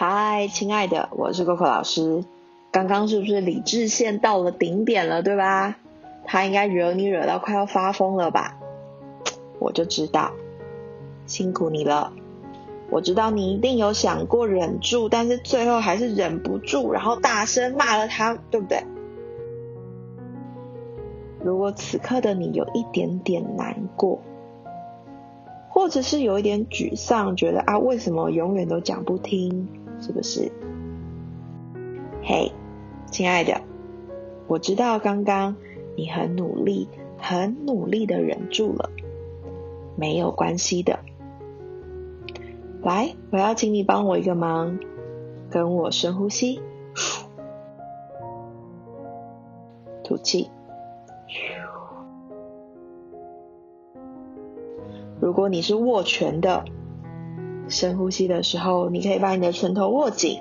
嗨，亲爱的，我是 Coco 老师。刚刚是不是理智线到了顶点了，对吧？他应该惹你惹到快要发疯了吧？我就知道，辛苦你了。我知道你一定有想过忍住，但是最后还是忍不住，然后大声骂了他，对不对？如果此刻的你有一点点难过，或者是有一点沮丧，觉得啊，为什么永远都讲不听？是不是？嘿，亲爱的，我知道刚刚你很努力、很努力的忍住了，没有关系的。来，我要请你帮我一个忙，跟我深呼吸，吐气。如果你是握拳的。深呼吸的时候，你可以把你的拳头握紧，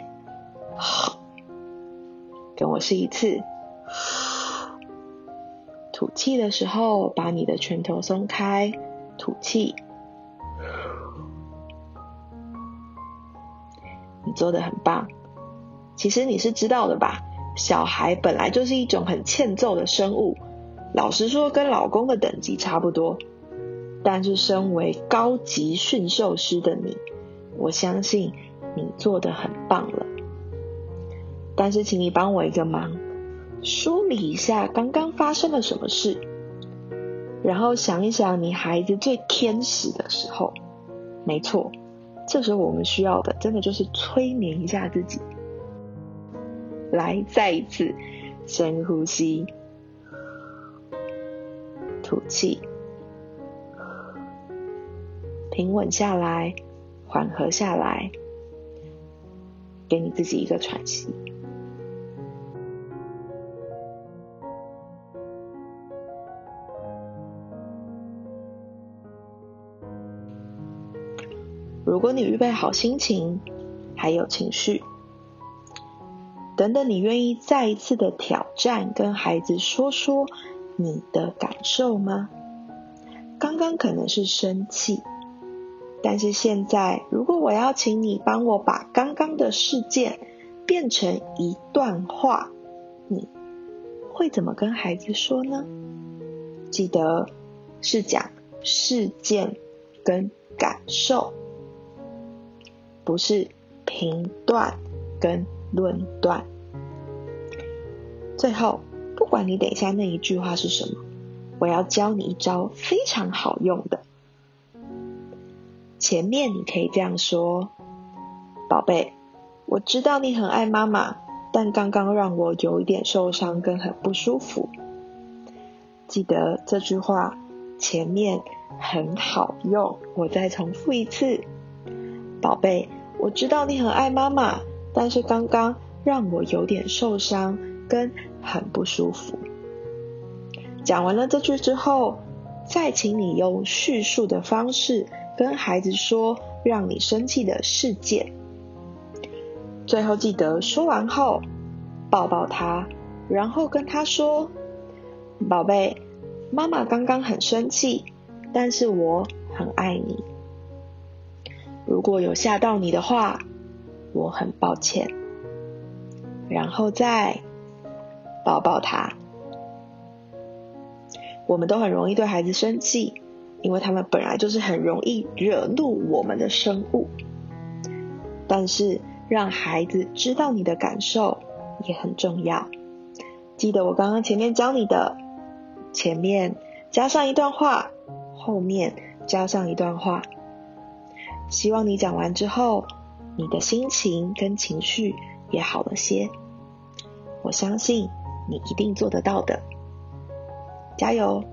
跟我试一次。吐气的时候，把你的拳头松开，吐气。你做的很棒。其实你是知道的吧？小孩本来就是一种很欠揍的生物，老实说，跟老公的等级差不多。但是身为高级驯兽师的你。我相信你做的很棒了，但是请你帮我一个忙，梳理一下刚刚发生了什么事，然后想一想你孩子最天使的时候。没错，这时候我们需要的真的就是催眠一下自己。来，再一次深呼吸，吐气，平稳下来。缓和下来，给你自己一个喘息。如果你预备好心情，还有情绪，等等，你愿意再一次的挑战，跟孩子说说你的感受吗？刚刚可能是生气。但是现在，如果我要请你帮我把刚刚的事件变成一段话，你会怎么跟孩子说呢？记得是讲事件跟感受，不是评断跟论断。最后，不管你等一下那一句话是什么，我要教你一招非常好用的。前面你可以这样说：“宝贝，我知道你很爱妈妈，但刚刚让我有一点受伤跟很不舒服。记得这句话前面很好用，我再重复一次。宝贝，我知道你很爱妈妈，但是刚刚让我有点受伤跟很不舒服。讲完了这句之后，再请你用叙述的方式。”跟孩子说让你生气的事件，最后记得说完后抱抱他，然后跟他说：“宝贝，妈妈刚刚很生气，但是我很爱你。如果有吓到你的话，我很抱歉。”然后再抱抱他。我们都很容易对孩子生气。因为他们本来就是很容易惹怒我们的生物，但是让孩子知道你的感受也很重要。记得我刚刚前面教你的，前面加上一段话，后面加上一段话。希望你讲完之后，你的心情跟情绪也好了些。我相信你一定做得到的，加油！